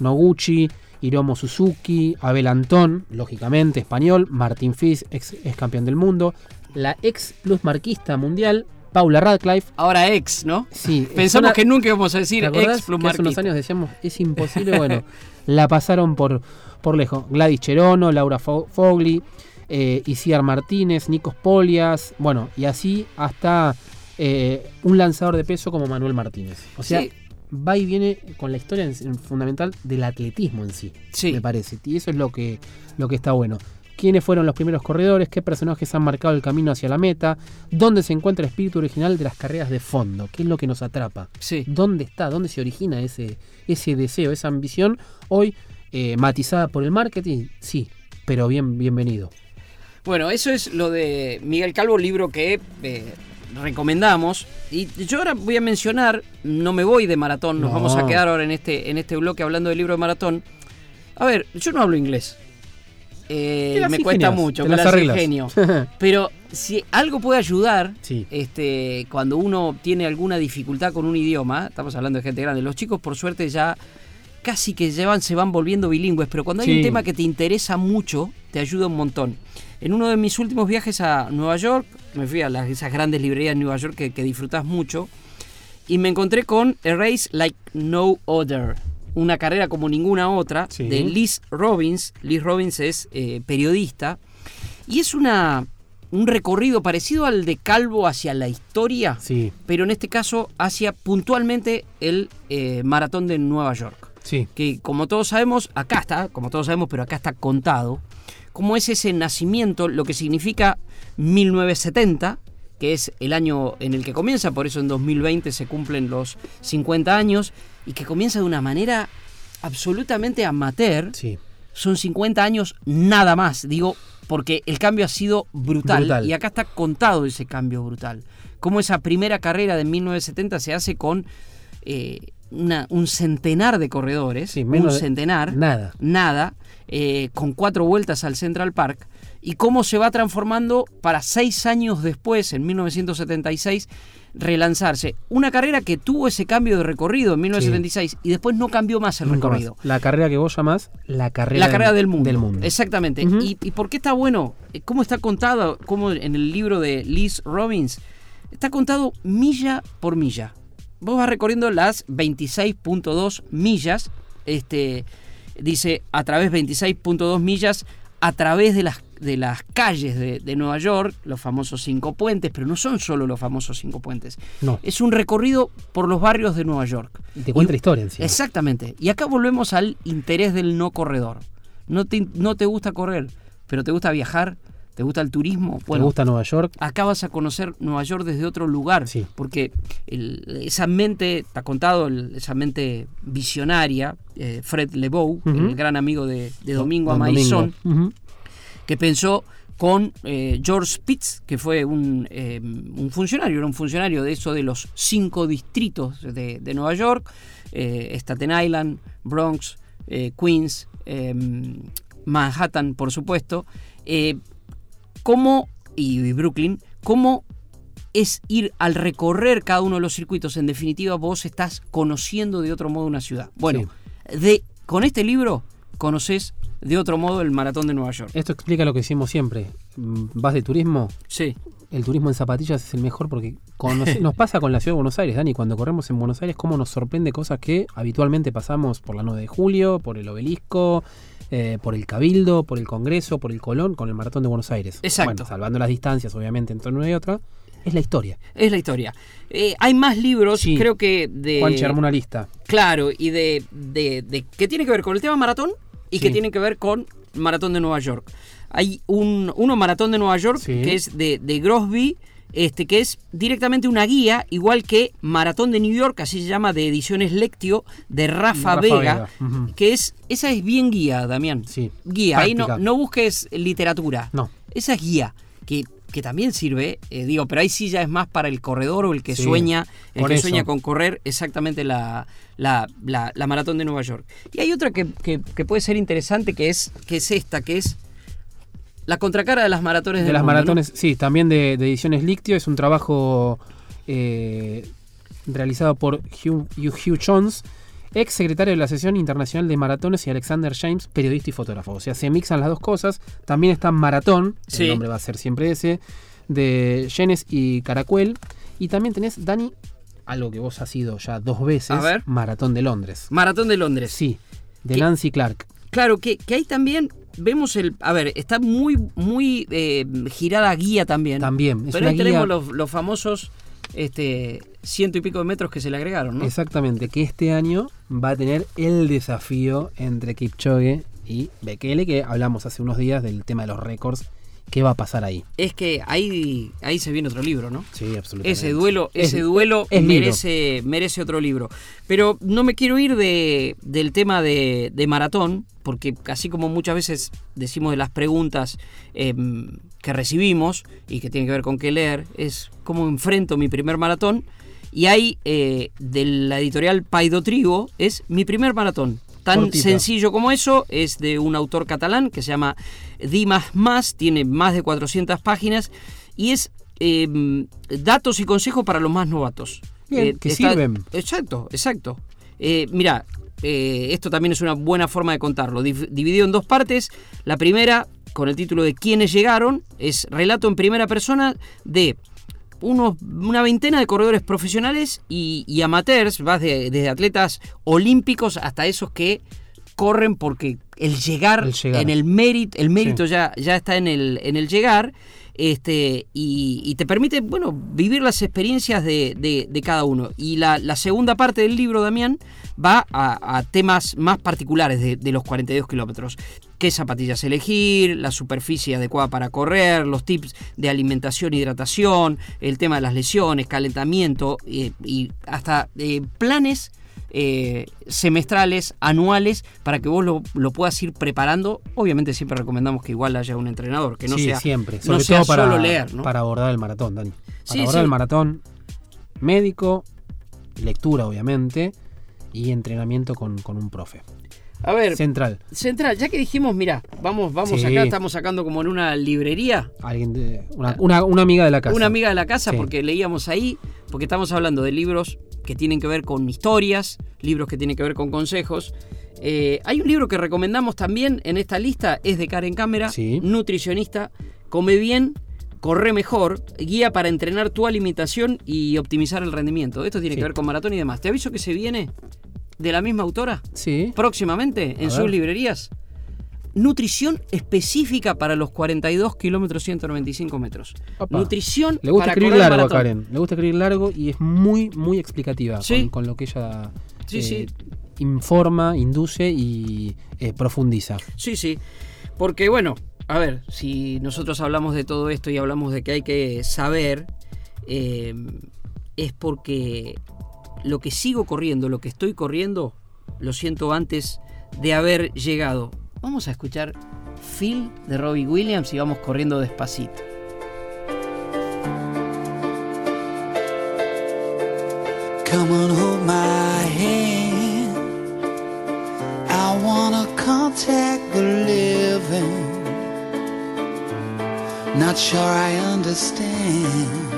Noguchi, Hiromo Suzuki, Abel Antón, lógicamente español, Martin Fis, ex, ex campeón del mundo, la ex plus marquista mundial, Paula Radcliffe. Ahora ex, ¿no? Sí, Pensamos una- que nunca íbamos a ¿Te decir ex que hace unos años decíamos es imposible? Bueno, la pasaron por, por lejos. Gladys Cherono, Laura Fo- Fogli, eh, Isiar Martínez, Nikos Polias, bueno, y así hasta eh, un lanzador de peso como Manuel Martínez. O sea, Sí. Va y viene con la historia en- en fundamental del atletismo en sí, Sí. me parece. Y eso es lo que, lo que está bueno. ¿Quiénes fueron los primeros corredores? ¿Qué personajes han marcado el camino hacia la meta? ¿Dónde se encuentra el espíritu original de las carreras de fondo? ¿Qué es lo que nos atrapa? Sí. ¿Dónde está? ¿Dónde se origina ese, ese deseo, esa ambición? Hoy eh, matizada por el marketing, sí, pero bien, bienvenido. Bueno, eso es lo de Miguel Calvo, libro que eh, recomendamos. Y yo ahora voy a mencionar, no me voy de maratón, nos No. vamos a quedar ahora en este, en este bloque hablando del libro de maratón. A ver, yo no hablo inglés. Eh, me cuesta mucho, me las las ingenio. Pero si algo puede ayudar, Sí. este, cuando uno tiene alguna dificultad con un idioma, estamos hablando de gente grande, los chicos por suerte ya casi que llevan, se van volviendo bilingües, pero cuando hay un tema que te interesa mucho, te ayuda un montón. En uno de mis últimos viajes a Nueva York, me fui a las, esas grandes librerías de Nueva York que, que disfrutas mucho, y me encontré con A Race Like No Other, una carrera como ninguna otra, Sí. de Liz Robbins. Liz Robbins es eh, periodista, y es una, un recorrido parecido al de Calvo hacia la historia, Sí, pero en este caso hacia puntualmente el eh, maratón de Nueva York sí. que como todos sabemos, acá está, como todos sabemos, pero acá está contado, cómo es ese nacimiento, lo que significa 1970, que es el año en el que comienza, por eso en 2020 se cumplen los 50 años, y que comienza de una manera absolutamente amateur, Sí. son 50 años nada más, digo, porque el cambio ha sido brutal, Brutal. y acá está contado ese cambio brutal. Cómo esa primera carrera de 1970 se hace con eh, una- un centenar de corredores, Sí, un menos centenar, Nada. nada, eh, con cuatro vueltas al Central Park, y cómo se va transformando para seis años después, en 1976, relanzarse. Una carrera que tuvo ese cambio de recorrido en 1976 y después no cambió más el Nunca más. recorrido. La carrera que vos llamás la carrera, La carrera del mundo. Del mundo. Exactamente. ¿Y, y por qué está bueno? Eh, ¿Cómo está contado? Como en el libro de Liz Robbins. Está contado milla por milla. Vos vas recorriendo las 26.2 millas. Este, dice a través 26.2 millas a través de las, de las calles de, de Nueva York, los famosos cinco puentes, pero no son solo los famosos cinco puentes. No. Es un recorrido por los barrios de Nueva York. Y te cuenta Y- historia encima. Exactamente. Y acá volvemos al interés del no corredor. No te, no te gusta correr, pero te gusta viajar, te gusta el turismo. ¿Te gusta Nueva York? acá vas a conocer Nueva York desde otro lugar. Sí. Porque el- esa mente, te ha contado, el- esa mente visionaria, eh, Fred Lebow, el gran amigo de, de Domingo Amaizón. Que pensó con eh, George Spitz, que fue un, eh, un funcionario, era un funcionario de eso de los cinco distritos de, de Nueva York, eh, Staten Island, Bronx, Queens, eh, Manhattan, por supuesto, cómo, y, y Brooklyn, cómo es ir al recorrer cada uno de los circuitos, en definitiva vos estás conociendo de otro modo una ciudad. Bueno, de, con este libro conoces de otro modo el maratón de Nueva York. Esto explica lo que decimos siempre. Mm, Vas de turismo, Sí, el turismo en zapatillas es el mejor porque conoce- nos pasa con la ciudad de Buenos Aires, Dani, cuando corremos en Buenos Aires, cómo nos sorprende cosas que habitualmente pasamos por la 9 de julio, por el obelisco, eh, por el Cabildo, por el Congreso, por el Colón, con el Maratón de Buenos Aires. Exacto. Bueno, salvando las distancias, obviamente, entre una y otra, es la historia. es la historia. Eh, hay más libros, Sí. creo que de... Juanchi armó una lista. Claro, y de, de, de- que tiene que ver con el tema maratón y que Sí. tiene que ver con Maratón de Nueva York. Hay un uno Maratón de Nueva York Sí. que es de, de Grosby, este, que es directamente una guía, igual que Maratón de New York, así se llama, de ediciones Lectio, de Rafa, Rafa Vega, que es, esa es bien guía, Damián. Sí, Guía, ahí no, no busques literatura. No. Esa es guía, que, que también sirve, eh, digo, pero ahí sí ya es más para el corredor o el que Sí, sueña, el que eso. sueña con correr exactamente la, la, la- la maratón de Nueva York. Y hay otra que, que- que puede ser interesante, que es, que es esta, que es la contracara de las maratones De del las mundo, ¿no? maratones, sí, también de, de Ediciones Lictio. Es un trabajo eh, realizado por Hugh, Hugh Jones, ex secretario de la Asociación Internacional de Maratones, y Alexander James, periodista y fotógrafo. O sea, se mixan las dos cosas. También está Maratón, Sí. el nombre va a ser siempre ese, de Jenes y Caracuel. Y también tenés, Dani, algo que vos has ido ya dos veces, A ver. Maratón de Londres. Maratón de Londres. Sí, de ¿Qué? Nancy Clark. Claro, que, que ahí también vemos el... A ver, está muy, muy eh, girada guía también. También, es Pero ahí guía- tenemos los, los famosos este, ciento y pico de metros que se le agregaron, ¿no? Exactamente, que este año va a tener el desafío entre Kipchoge y Bekele, que hablamos hace unos días del tema de los récords. ¿Qué va a pasar ahí? Es que ahí, ahí se viene otro libro, ¿no? Sí, absolutamente. Ese duelo, Es- ese duelo es merece, merece otro libro. Pero no me quiero ir de, del tema de, de maratón, porque así como muchas veces decimos de las preguntas em, que recibimos y que tienen que ver con qué leer, es cómo enfrento mi primer maratón. Y hay eh, de la editorial Paido Trigo, es mi primer maratón. Tan Cortita. sencillo como eso, es de un autor catalán que se llama Dimas Más, tiene más de 400 páginas y es eh, datos y consejos para los más novatos. Bien, que sirven. Exacto, exacto. Eh, mira, eh, esto también es una buena forma de contarlo. Div- dividido en dos partes. La primera, con el título de ¿Quiénes llegaron? Es relato en primera persona de unos, una veintena de corredores profesionales y, y amateurs, vas de- desde atletas olímpicos hasta esos que corren porque el llegar, El llegar. en el mérito, el mérito Sí. ya, ya está en el, en el llegar, este, y, y te permite, bueno, vivir las experiencias de, de- de cada uno. Y la, la segunda parte del libro, Damián, va a, a temas más particulares de, de los 42 kilómetros. ¿Qué zapatillas elegir? La superficie adecuada para correr, los tips de alimentación, hidratación, el tema de las lesiones, calentamiento eh, y hasta eh, planes eh, semestrales, anuales, para que vos lo, lo puedas ir preparando. Obviamente siempre recomendamos que igual haya un entrenador, que no sí, sea, siempre. no Sobre sea todo para, solo leer. ¿no? para abordar el maratón, Dani. Para Sí, abordar sí. el maratón, médico, lectura, obviamente, y entrenamiento con, con un profe. A ver, central. Central, ya que dijimos, mira, vamos, vamos Sí. acá, estamos sacando como en una librería. Alguien de- una, una- una amiga de la casa. Una amiga de la casa, Sí. porque leíamos ahí, porque estamos hablando de libros que tienen que ver con historias, libros que tienen que ver con consejos. Eh, hay un libro que recomendamos también en esta lista, es de Karen Cámara, Sí. nutricionista, come bien, corre mejor, guía para entrenar tu alimentación y optimizar el rendimiento. Esto tiene Sí. que ver con maratón y demás. Te aviso que se viene de la misma autora Sí. próximamente en A sus ver. librerías. Nutrición específica para los 42 kilómetros 195 metros. Opa. Nutrición Le gusta para escribir largo a. Karen. Le gusta escribir largo y es muy, muy explicativa Sí. con, con lo que ella Sí, eh, sí. informa, induce y eh, profundiza. Sí, sí. Porque bueno, a ver, si nosotros hablamos de todo esto y hablamos de que hay que saber, eh, es porque lo que sigo corriendo, lo que estoy corriendo, lo siento antes de haber llegado. Vamos a escuchar Phil de Robbie Williams y vamos corriendo despacito. Come and hold my hand. I wanna contact the living. Not sure I understand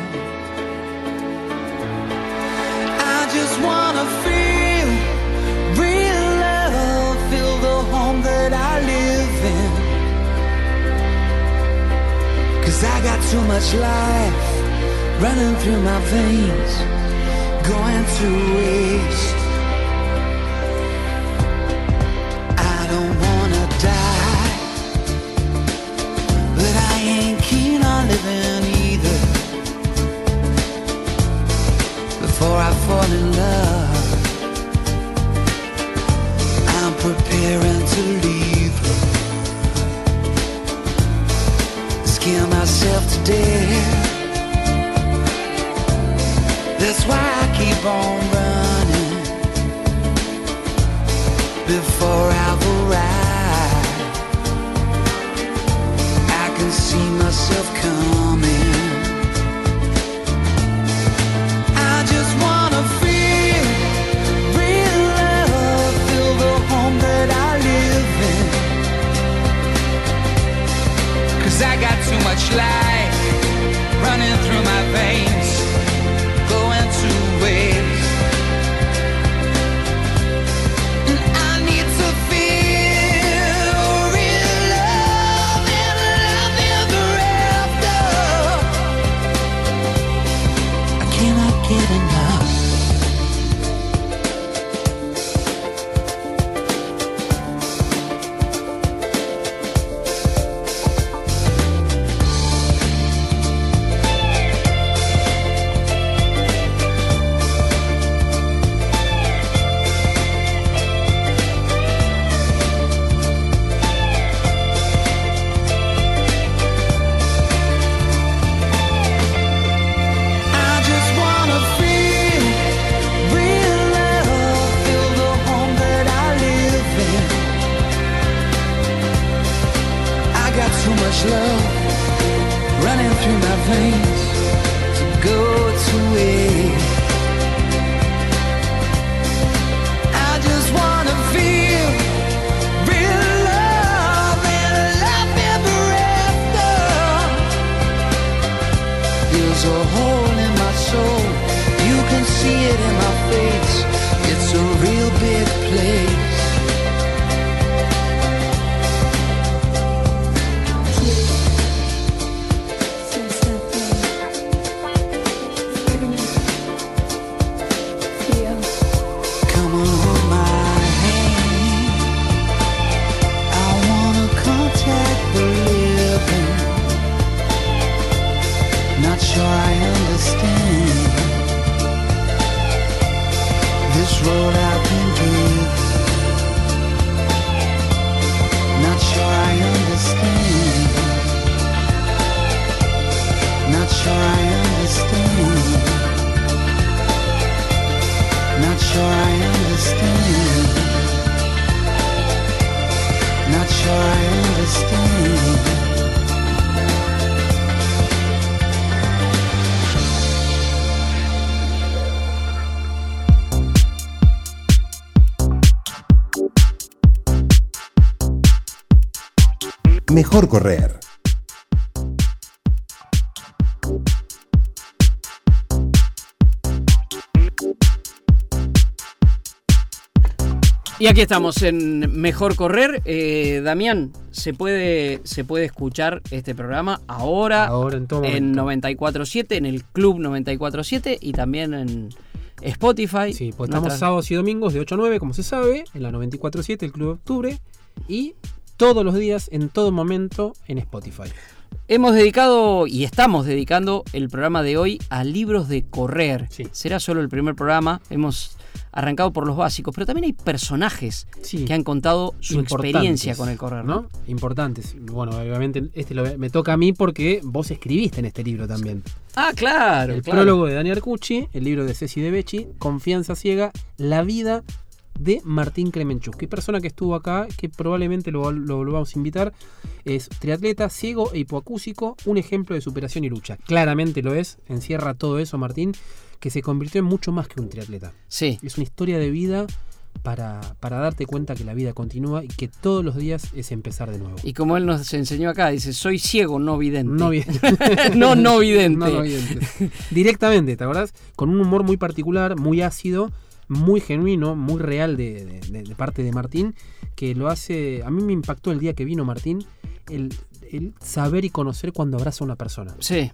Too much life running through my veins, going to waste. I don't wanna what I've been Mejor correr. Y aquí estamos en Mejor Correr. Eh, Damián, ¿se puede, ¿se puede escuchar este programa ahora, Ahora en todo en momento. 94.7, en el Club 94.7 y también en Spotify? Sí, pues estamos Nuestra- sábados y domingos de 8 a 9, como se sabe, en la 94.7, el Club de Octubre. Y todos los días, en todo momento, en Spotify. Hemos dedicado y estamos dedicando el programa de hoy a libros de correr. Sí. Será solo el primer programa. Hemos arrancado por los básicos, pero también hay personajes Sí. que han contado su experiencia con el correr, ¿no? Importantes. Bueno, obviamente este lo- me toca a mí porque vos escribiste en este libro también. Ah, claro. el claro. prólogo de Daniel Arcucci, el libro de Ceci de Becci, Confianza Ciega, la vida de Martín Kremenchuk. Que persona que estuvo acá, que probablemente lo, lo volvamos a invitar, es triatleta, ciego e hipoacúsico, un ejemplo de superación y lucha. Claramente lo es, encierra todo eso Martín, que se convirtió en mucho más que un triatleta. Sí. Es una historia de vida para, para darte cuenta que la vida continúa y que todos los días es empezar de nuevo. Y como él nos enseñó acá, dice, soy ciego, no vidente. No bien. no, no vidente. No, no vidente. Directamente, ¿te acordás? Con un humor muy particular, muy ácido, muy genuino, muy real de, parte de Martín, que lo hace. A mí me impactó el día que vino Martín, el, el saber y conocer cuando abraza a una persona. Sí.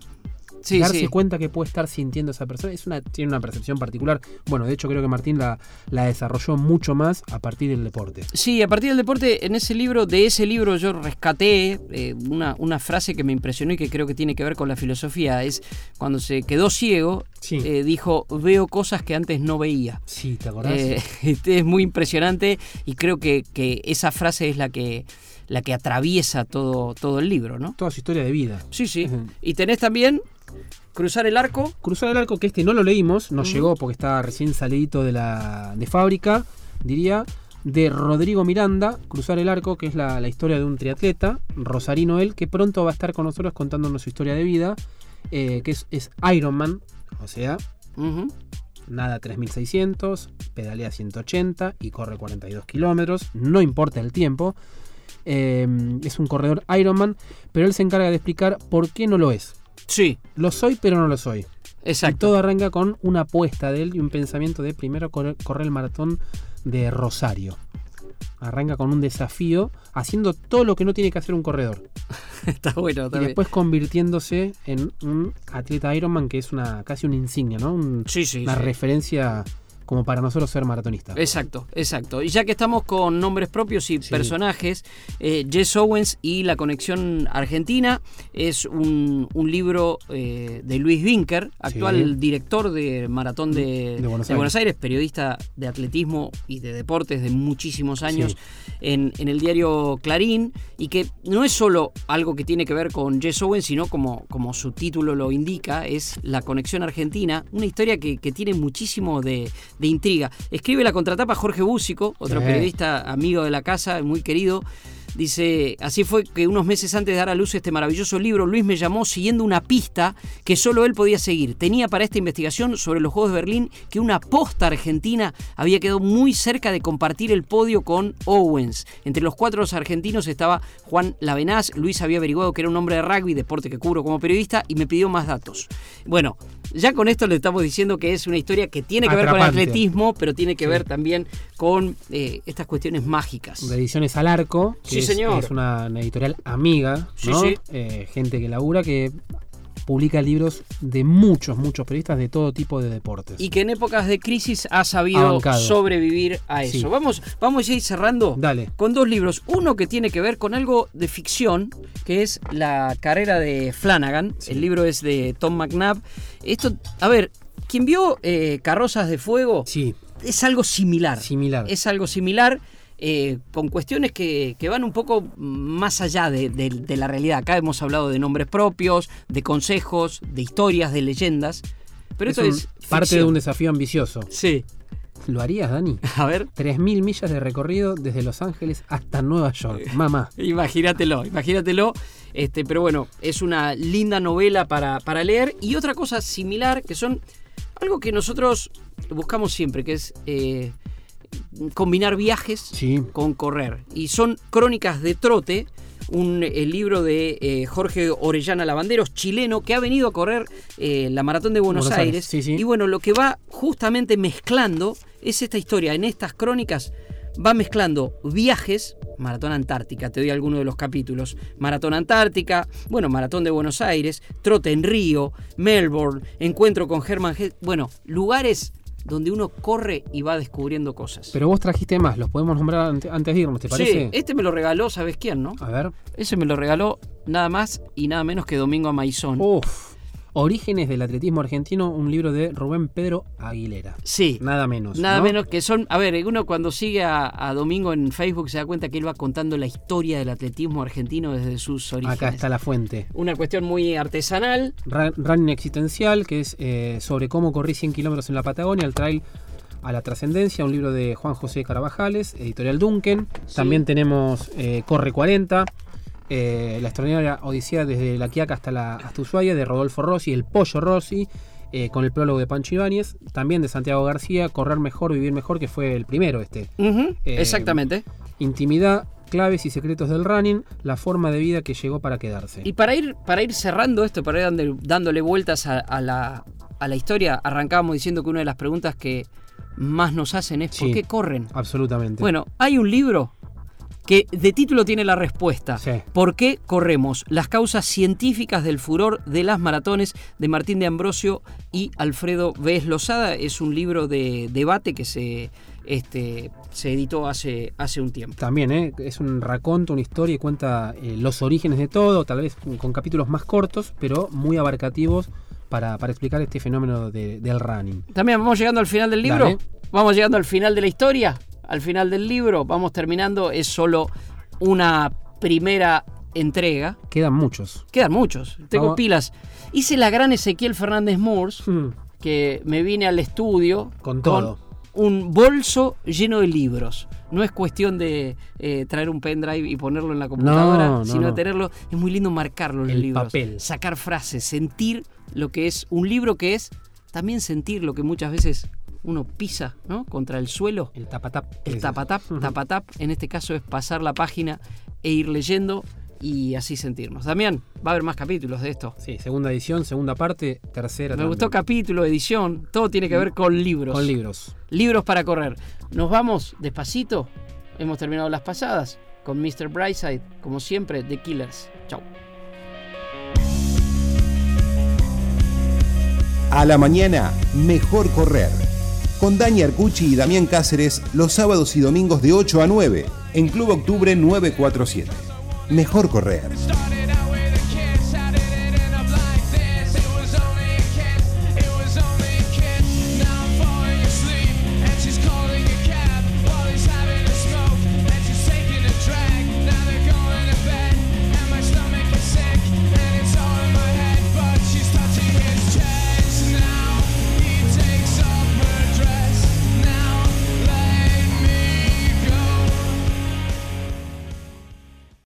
Sí, darse sí. cuenta que puede estar sintiendo esa persona es una, tiene una percepción particular. Bueno, de hecho creo que Martín la, la desarrolló mucho más a partir del deporte. Sí, a partir del deporte, en ese libro, de ese libro yo rescaté eh, una, una frase que me impresionó y que creo que tiene que ver con la filosofía. Es cuando se quedó ciego, Sí. eh, dijo, veo cosas que antes no veía. Sí, ¿te acordás? Eh, este es muy impresionante y creo que, que esa frase es la que, la que atraviesa todo, todo el libro, ¿no? Toda su historia de vida. Sí, sí. Y tenés también Cruzar el Arco. Cruzar el arco, que este no lo leímos, nos llegó porque está recién salidito de la de fábrica, diría, de Rodrigo Miranda, Cruzar el arco, que es la, la historia de un triatleta, Rosarino él, que pronto va a estar con nosotros contándonos su historia de vida, eh, que es, es Ironman, o sea, Ujú. nada 3600, pedalea 180 y corre 42 kilómetros, no importa el tiempo. eh, es un corredor Ironman, pero él se encarga de explicar por qué no lo es. Sí, Lo soy, pero no lo soy. Y exacto. todo arranca con una apuesta de él y un pensamiento de primero correr, correr el maratón de Rosario. Arranca con un desafío, haciendo todo lo que no tiene que hacer un corredor. Está bueno. Y Está bien. después convirtiéndose en un atleta Ironman que es una casi una insignia, ¿no? Un- Sí, sí, una sí. referencia como para nosotros ser maratonistas. Exacto, exacto. Y ya que estamos con nombres propios y Sí. personajes, eh, Jess Owens y la conexión argentina es un, un libro eh, de Luis Vinker, actual Sí. director de Maratón de, De Buenos de Buenos Aires, periodista de atletismo y de deportes de muchísimos años en, en el diario Clarín, y que no es solo algo que tiene que ver con Jess Owens, sino como, como su título lo indica, es la conexión argentina, una historia que, que tiene muchísimo de, de intriga. Escribe la contratapa Jorge Búsico, otro Sí. periodista amigo de la casa, muy querido. Dice, así fue que unos meses antes de dar a luz este maravilloso libro, Luis me llamó siguiendo una pista que solo él podía seguir. Tenía para esta investigación sobre los Juegos de Berlín que una posta argentina había quedado muy cerca de compartir el podio con Owens. Entre los cuatro argentinos estaba Juan Lavenaz. Luis había averiguado que era un hombre de rugby, deporte que cubro como periodista, y me pidió más datos. Bueno, ya con esto le estamos diciendo que es una historia que tiene que ver con el atletismo, pero tiene que Sí. ver también con eh, estas cuestiones mágicas. De ediciones al arco, que Sí, es, señor. es una, una editorial amiga, Sí, ¿no? sí. Eh, gente que labura, que publica libros de muchos, muchos periodistas de todo tipo de deportes. y que en épocas de crisis ha sabido sobrevivir a eso. Sí. Vamos, vamos a ir cerrando Dale. con dos libros. Uno que tiene que ver con algo de ficción, que es La carrera de Flanagan. Sí. El libro es de Tom McNabb. Esto, a ver, quien vio eh, Carrozas de Fuego Sí, es algo similar. similar. Es algo similar. Eh, con cuestiones que, que van un poco más allá de, de- de la realidad. Acá hemos hablado de nombres propios, de consejos, de historias, de leyendas. Pero Es esto un- es. parte de un desafío ambicioso. Sí. ¿Lo harías, Dani? A ver, 3.000 millas de recorrido desde Los Ángeles hasta Nueva York. Eh. Mamá. imagínatelo, imagínatelo. Este, pero bueno, es una linda novela para, para leer. Y otra cosa similar, que son algo que nosotros buscamos siempre, que es eh, combinar viajes Sí. con correr. Y son Crónicas de Trote, un el libro de eh, Jorge Orellana Lavanderos, chileno, que ha venido a correr eh, la Maratón de Buenos, Buenos Aires, Aires. sí, sí. Y bueno, lo que va justamente mezclando es esta historia. En estas crónicas va mezclando viajes, Maratón Antártica, te doy alguno de los capítulos, Maratón Antártica, bueno, Maratón de Buenos Aires, Trote en Río, Melbourne, Encuentro con Hesse, bueno, lugares donde uno corre y va descubriendo cosas. Pero vos trajiste más, los podemos nombrar ante- antes de irnos, ¿te parece? Sí, este me lo regaló, ¿sabes quién, no? A ver. Ese me lo regaló nada más y nada menos que Domingo Amaizón. Uf. Orígenes del atletismo argentino, un libro de Rubén Pedro Aguilera. sí, Nada menos. nada ¿no? menos que son. A ver, uno cuando sigue a, a Domingo en Facebook se da cuenta que él va contando la historia del atletismo argentino desde sus orígenes. Acá está la fuente. Una cuestión muy artesanal. Running Existencial, que es eh, sobre cómo corrí 100 kilómetros en la Patagonia, el trail a la trascendencia, un libro de Juan José Carabajales, editorial Duncan. También tenemos eh, Corre 40, eh, la extraordinaria Odisea desde La Quiaca hasta, la, hasta Ushuaia, de Rodolfo Rossi, El Pollo Rossi, eh, con el prólogo de Pancho Ibáñez. También de Santiago García, Correr Mejor, Vivir Mejor, que fue el primero este. Eh, exactamente. Intimidad, claves y secretos del running, la forma de vida que llegó para quedarse. Y para ir, para ir cerrando esto, para ir dándole, dándole vueltas a, a la, a la historia, arrancábamos diciendo que una de las preguntas que más nos hacen es ¿por qué corren? Absolutamente. Bueno, hay un libro que de título tiene la respuesta. Sí. ¿Por qué corremos? Las causas científicas del furor de las maratones de Martín de Ambrosio y Alfredo Vélez Lozada. Es un libro de debate que se, este, se editó hace, hace un tiempo. También, ¿eh? es un raconto, una historia y cuenta eh, los orígenes de todo, tal vez con capítulos más cortos, pero muy abarcativos para, para explicar este fenómeno de- del running. También vamos llegando al final del libro. Dale. Vamos llegando al final de la historia. Al final del libro. Vamos terminando. Es solo una primera entrega. Quedan muchos. Quedan muchos. Tengo Vamos. pilas. Hice la gran Ezequiel Fernández Moores. Mm, que me vine al estudio Con todo. un bolso lleno de libros. No es cuestión de eh, traer un pendrive y ponerlo en la computadora, No, no, sino no. de tenerlo. Es muy lindo marcarlo en los El libros. papel. Sacar frases, sentir lo que es un libro que es también sentir lo que muchas veces uno pisa ¿no? contra el suelo. El tapatap. El tapatap, tapatap, en este caso es pasar la página e ir leyendo y así sentirnos. Damián, va a haber más capítulos de esto. Sí, segunda edición, segunda parte, tercera. Me también. gustó capítulo, edición, todo tiene que ver con libros. Con libros. Libros para correr. Nos vamos despacito. Hemos terminado las pasadas con Mr. Brightside, como siempre, The Killers. Chau. A la mañana, mejor correr. Con Dani Arcucci y Damián Cáceres los sábados y domingos de 8 a 9 en Club Octubre 947. Mejor correr.